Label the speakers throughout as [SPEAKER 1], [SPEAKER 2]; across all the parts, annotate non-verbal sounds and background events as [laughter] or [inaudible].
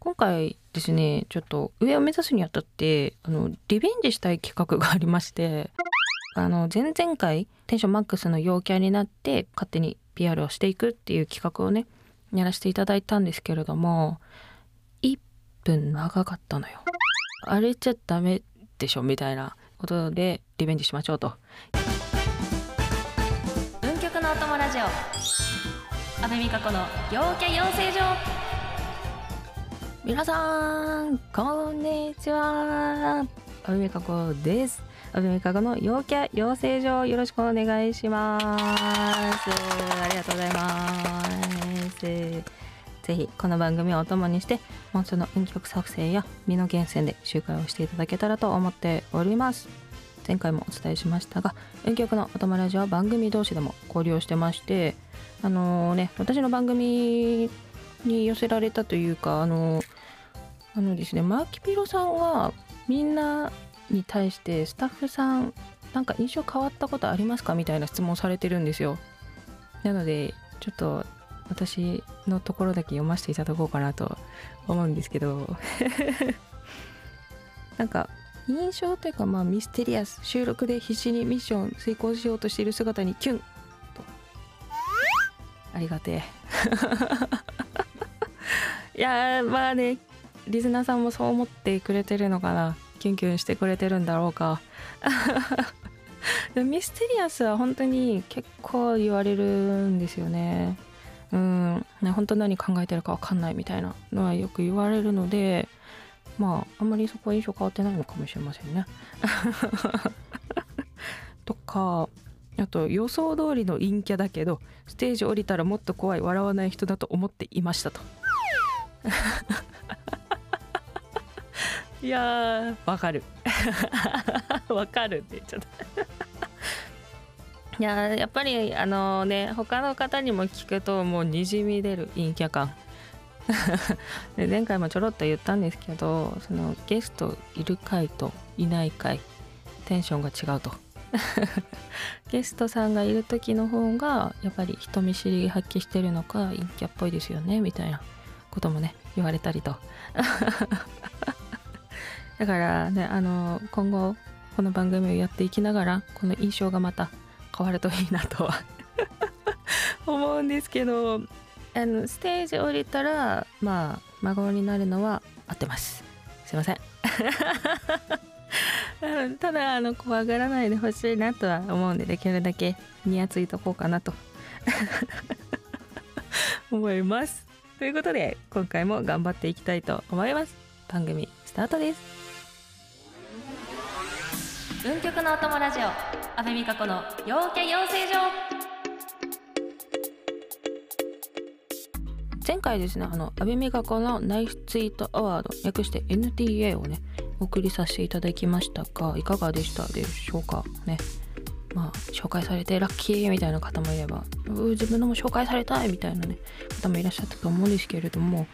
[SPEAKER 1] 今回ですねちょっと上を目指すにあたってあのリベンジしたい企画がありましてあの前々回テンションマックスの陽キャになって勝手に PR をしていくっていう企画をねやらせていただいたんですけれども1分長かったのよ。あれちゃダメでしょみたいなことでリベンジしましょうと。文曲のお供ラジオ阿部美香子の陽キャ養成所皆さんこんにちは。阿部美香子です。阿部美香子の陽キャ養成所よろしくお願いします。ありがとうございます。ぜひこの番組をお供にしてもうその運曲作成や身の源泉で集会をしていただけたらと思っております。前回もお伝えしましたが運曲のお友達は番組同士でも交流をしてましてあのー、ね私の番組に寄せられたというかあのあのですねマーキピロさんはみんなに対してスタッフさんなんか印象変わったことありますかみたいな質問されてるんですよ。なのでちょっと私のところだけ読ませていただこうかなと思うんですけど。[laughs] なんか印象というかまあミステリアス収録で必死にミッション遂行しようとしている姿にキュンと。ありがてえ。いやまあねリスナーさんもそう思ってくれてるのかな。キュンキュンしてくれてるんだろうか。[laughs] ミステリアスは本当に結構言われるんですよね。うん。ね本当何考えてるか分かんないみたいなのはよく言われるのでまああんまりそこは印象変わってないのかもしれませんね。[laughs] とかあと予想通りの陰キャだけどステージ降りたらもっと怖い笑わない人だと思っていましたと。いやわかる。[laughs] わかるって言っちゃった。いややっぱりあのね他の方にも聞くともうにじみ出る陰キャ感。[laughs] で前回もちょろっと言ったんですけどそのゲストいる回といない回テンションが違うと。[laughs] ゲストさんがいる時の方がやっぱり人見知り発揮してるのか陰キャっぽいですよねみたいなこともね言われたりと。[laughs] だからねあの今後この番組をやっていきながらこの印象がまた変わるといいなとは [laughs] 思うんですけどあのステージ降りたらまあ孫になるのは合ってます。すいません。[laughs] ただあの怖がらないでほしいなとは思うんでできるだけにやついとこうかなと思います。ということで今回も頑張っていきたいと思います。番組スタートです。文曲のお供ラジオ。阿部美香子の陽キャ養成所。前回ですねあの阿部美香子のナイスツイートアワード略して NTA をねお送りさせていただきましたがいかがでしたでしょうか？ねまあ紹介されてラッキーみたいな方もいれば自分のも紹介されたいみたいなね方もいらっしゃったと思うんですけれどもも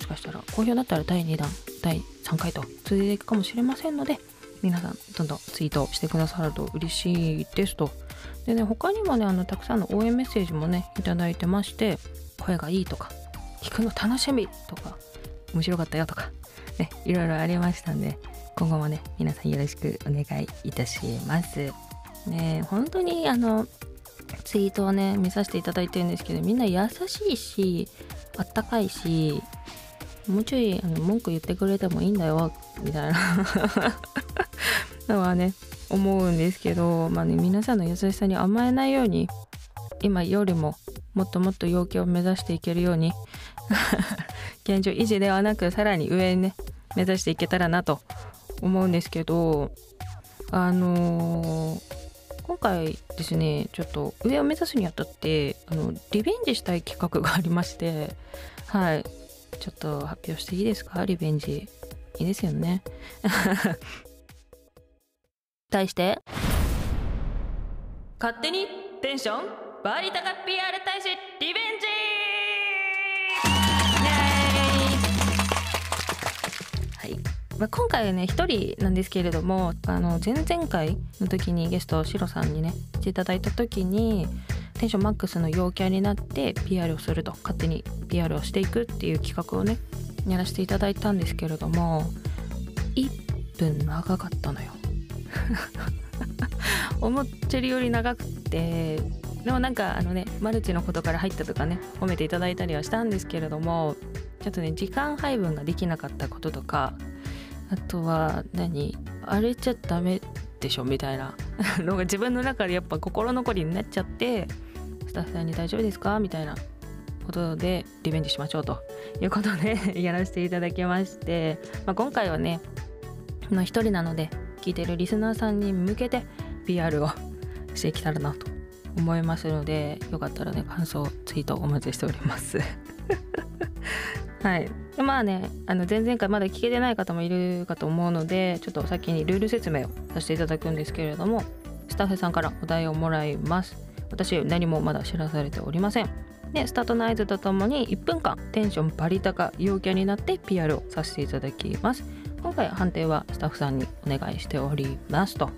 [SPEAKER 1] しかしたら好評だったら第2弾第3回と続いていくかもしれませんので皆さんどんどんツイートしてくださると嬉しいですと。でね、他にもね、あの、たくさんの応援メッセージもね、いいてまして、声がいいとか、聞くの楽しみとか、面白かったよとか、ね、いろいろありましたんで、今後もね、皆さんよろしくお願いいたします。ね、本当にあの、ツイートをね、見させていただいてるんですけど、みんな優しいし、あったかいし、もうちょいあの文句言ってくれてもいいんだよ、みたいな。[laughs] のはね思うんですけど、まあね、皆さんの優しさに甘えないように今よりももっともっと陽気を目指していけるように [laughs] 現状維持ではなくさらに上にね目指していけたらなと思うんですけどあのー、今回ですねちょっと上を目指すにあたってあのリベンジしたい企画がありましてはい。ちょっと発表していいですか？リベンジ。いいですよね。[laughs] 対して勝手にテンションバリ高 PR 大使リベンジまあ、今回はね一人なんですけれどもあの前々回の時にゲストシロさんにねしていただいた時にテンションマックスの陽キャになって PR をすると。勝手に PR をしていくっていう企画をねやらせていただいたんですけれども1分長かったのよ。[laughs] 思ってるより長くてでもなんかあのねマルチのことから入ったとかね褒めていただいたりはしたんですけれどもちょっとね時間配分ができなかったこととかあとは何？荒れちゃダメでしょみたいな。[laughs] のが自分の中でやっぱ心残りになっちゃってスタッフさんに大丈夫ですか？みたいな。ことでリベンジしましょうと。いうことで [laughs] やらせていただきまして、まあ、今回はねの一人なので聞いてるリスナーさんに向けて PR を [laughs] していけたらなと思いますのでよかったらね感想ツイートお待ちしております。はい。まあねあの前々回まだ聞けてない方もいるかと思うのでちょっと先にルール説明をさせていただくんですけれどもスタッフさんからお題をもらいます。私何もまだ知らされておりません。でスタートの合図とともに1分間テンションバリ高陽キャになって PR をさせていただきます。今回判定はスタッフさんにお願いしております。と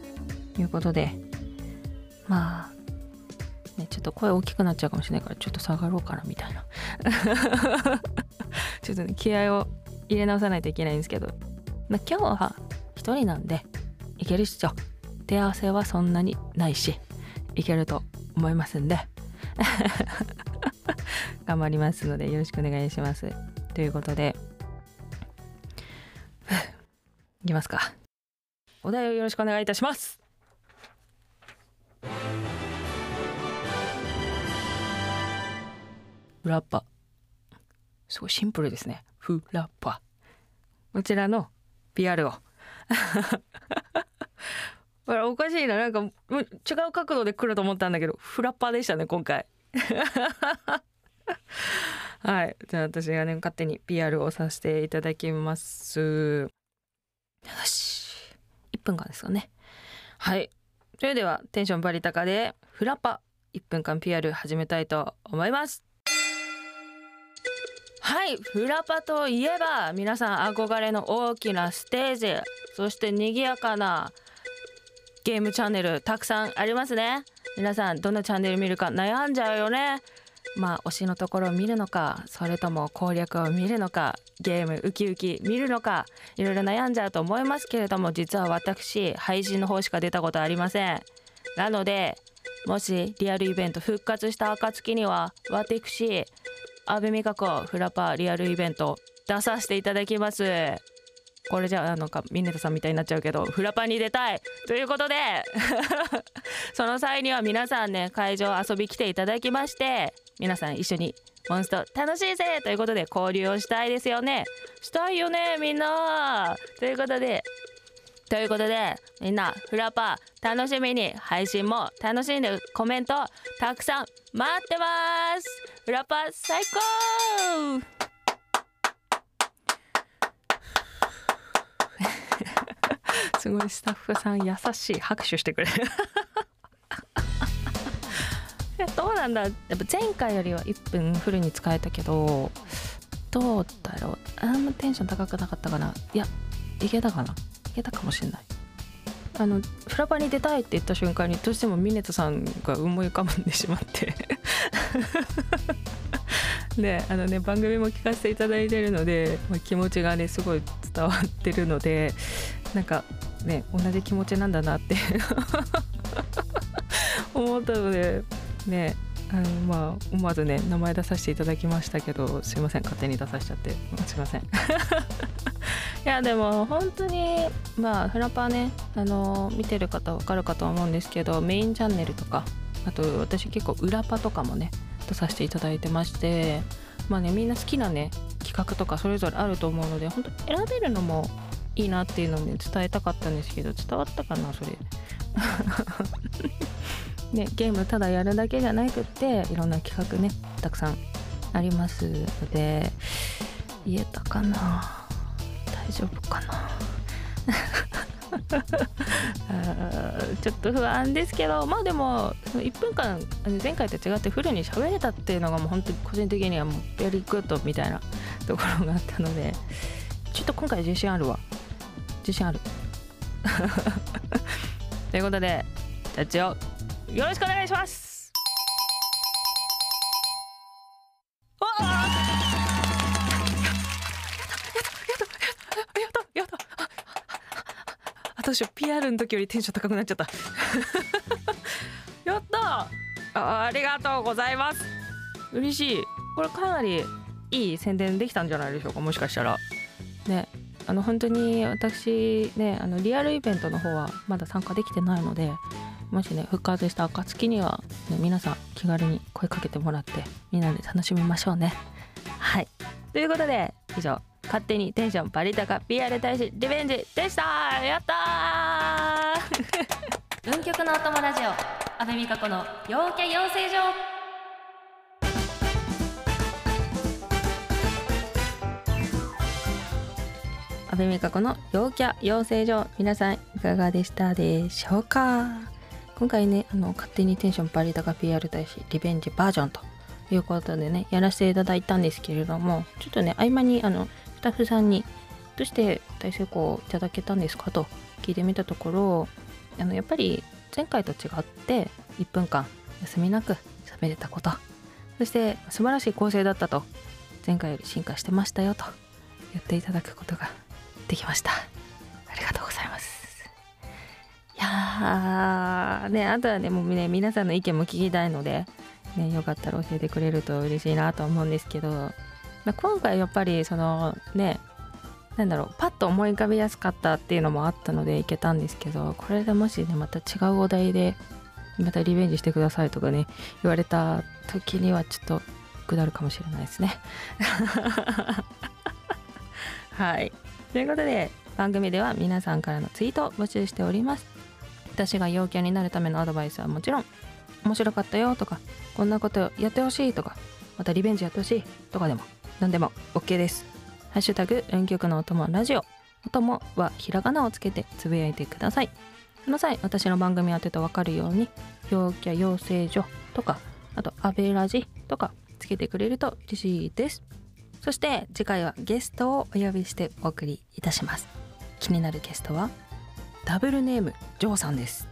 [SPEAKER 1] いうことでまあねちょっと声大きくなっちゃうかもしれないからちょっと下がろうかなみたいな。ちょっとね気合を入れ直さないといけないんですけど、まあ、今日は1人なんでいけるっしょ。手合わせはそんなにないしいけると思いますんで。[laughs] 頑張りますのでよろしくお願いします。ということで。[laughs] いきますか。お題をよろしくお願いいたします。ラッパすごいシンプルですね。フラッパこちらの PR を。[laughs] おかしいな。なんか違う角度で来ると思ったんだけどフラッパーでしたね今回。[laughs] はい。じゃあ私がね勝手に PR をさせていただきます。よし。1分間ですかね。はい。それではテンションバリ高でフラッパ1分間 PR 始めたいと思います。はいフラパといえば皆さん憧れの大きなステージそして賑やかなゲームチャンネルたくさんありますね。皆さんどのチャンネル見るか悩んじゃうよね。まあ推しのところを見るのかそれとも攻略を見るのかゲームウキウキ見るのかいろいろ悩んじゃうと思いますけれども実は私配信の方しか出たことありません。なのでもしリアルイベント復活した暁には私阿部美香子フラパーリアルイベント出させていただきます。これじゃあなんかミネタさんみたいになっちゃうけどフラパに出たい。ということで [laughs] その際には皆さんね会場遊び来ていただきまして皆さん一緒にモンスト楽しいぜ。ということで交流をしたいですよね。したいよねみんな。ということでということでみんなフラパー楽しみに配信も楽しんでコメントたくさん待ってます。フラパー最高。[laughs] すごいスタッフさん優しい。拍手してくれる。[laughs] どうなんだ？やっぱ前回よりは1分フルに使えたけどどうだろう？あんまテンション高くなかったかな？いやいけたかな？いけたかもしれない。あのフラパに出たいって言った瞬間にどうしてもミネタさんが思い浮かんでしまって。で [laughs] あのね番組も聞かせていただいてるので、まあ、気持ちがねすごい伝わってるのでなんかね同じ気持ちなんだなって [laughs] 思ったのでねあのまあ思わずね名前出させていただきましたけどすいません勝手に出させちゃってすいません。[laughs] いやでも本当にまあフラパーねあの見てる方わかるかと思うんですけどメインチャンネルとかあと私結構裏パとかもね出させていただいてましてまあねみんな好きなね企画とかそれぞれあると思うので本当選べるのもいいなっていうのをね伝えたかったんですけど伝わったかなそれ。[laughs] ねゲームただやるだけじゃなくっていろんな企画ねたくさんありますので言えたかな。大丈夫かな [laughs] ちょっと不安ですけどまあでも1分間前回と違ってフルに喋れたっていうのがもう本当に個人的にはもう very good みたいなところがあったのでちょっと今回自信あるわ。自信ある。[laughs] ということでジャッジをよろしくお願いします。わ私 PR の時よりテンション高くなっちゃった。やったあありがとうございます。嬉しい。これかなりいい宣伝できたんじゃないでしょうかもしかしたら。ね。あの本当に私ねあのリアルイベントの方はまだ参加できてないのでもしね復活した暁には、ね、皆さん気軽に声かけてもらってみんなで楽しみましょうね。はい。ということで以上。勝手にテンションバリ高 PR 大使リベンジでした。やったー！[laughs] 文曲のお供ラジオ阿部美香子の陽キャ養成所。阿部美香子の陽キャ養成所。皆さんいかがでしたでしょうか？今回ねあの勝手にテンションバリ高 PR 大使リベンジバージョンということでねやらせていただいたんですけれどもちょっとね合間にあのスタッフさんにどうして大成功いただけたんですかと聞いてみたところあのやっぱり前回と違って1分間休みなく喋れたこと。そして素晴らしい構成だったと。前回より進化してましたよと言っていただくことができました。ありがとうございます。いやーねあとはねもうね皆さんの意見も聞きたいのでねよかったら教えてくれると嬉しいなと思うんですけど、今回やっぱりそのねなんだろうパッと思い浮かべやすかったっていうのもあったのでいけたんですけどこれでもしねまた違うお題でまたリベンジしてくださいとかね言われた時にはちょっと下るかもしれないですね。[laughs] はい。ということで番組では皆さんからのツイートを募集しております。私が陽キャになるためのアドバイスはもちろん面白かったよとかこんなことやってほしいとかまたリベンジやってほしいとかでも何でも OK です。ハッシュタグ運極のお供ラジオ。お供はひらがなをつけてつぶやいてください。その際私の番組当てと分かるように陽キャ養成所とかあとアベラジとかつけてくれると嬉しいです。そして次回はゲストをお呼びしてお送りいたします。気になるゲストはダブルネームジョーさんです。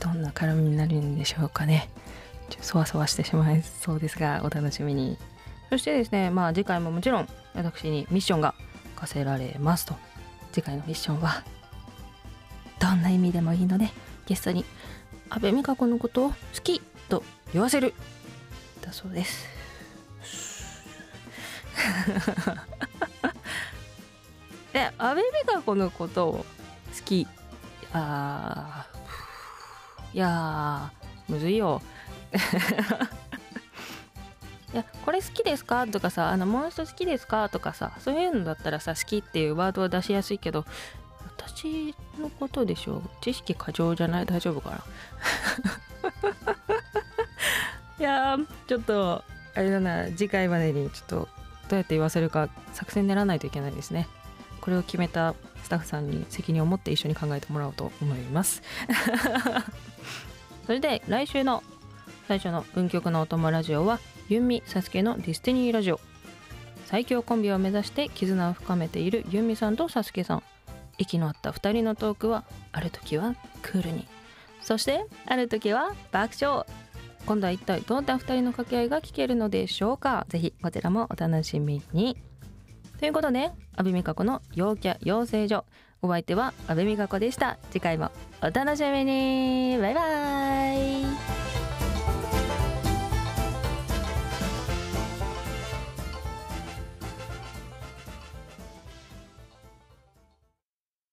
[SPEAKER 1] どんな絡みになるんでしょうかね。そわそわしてしまいそうですがお楽しみに。そしてですねまあ次回ももちろん私にミッションが課せられますと。次回のミッションはどんな意味でもいいのでゲストに阿部美香子のことを好きと言わせる。だそうです。[laughs] え阿部美香子のことを好き？あいやむずいよ。いやこれ好きですか？とかさあのもう一つ好きですか？とかさそういうのだったらさ好きっていうワードは出しやすいけど私のことでしょ？う知識過剰じゃない？大丈夫かな？[laughs] いやちょっとあれだな次回までにちょっとどうやって言わせるか作戦練らないといけないですね。これを決めたスタッフさんに責任を持って一緒に考えてもらおうと思います。[laughs] それで来週の最初の文曲のお供ラジオはユンミ・サスケのディスティニーラジオ。最強コンビを目指して絆を深めているユンミさんとサスケさん。息の合った2人のトークはある時はクールに。そしてある時は爆笑。今度は一体どんな2人の掛け合いが聞けるのでしょうか？ぜひこちらもお楽しみに。ということで阿部美香子の陽キャ養成所。お相手は阿部美香子でした。次回もお楽しみに。バイバイ。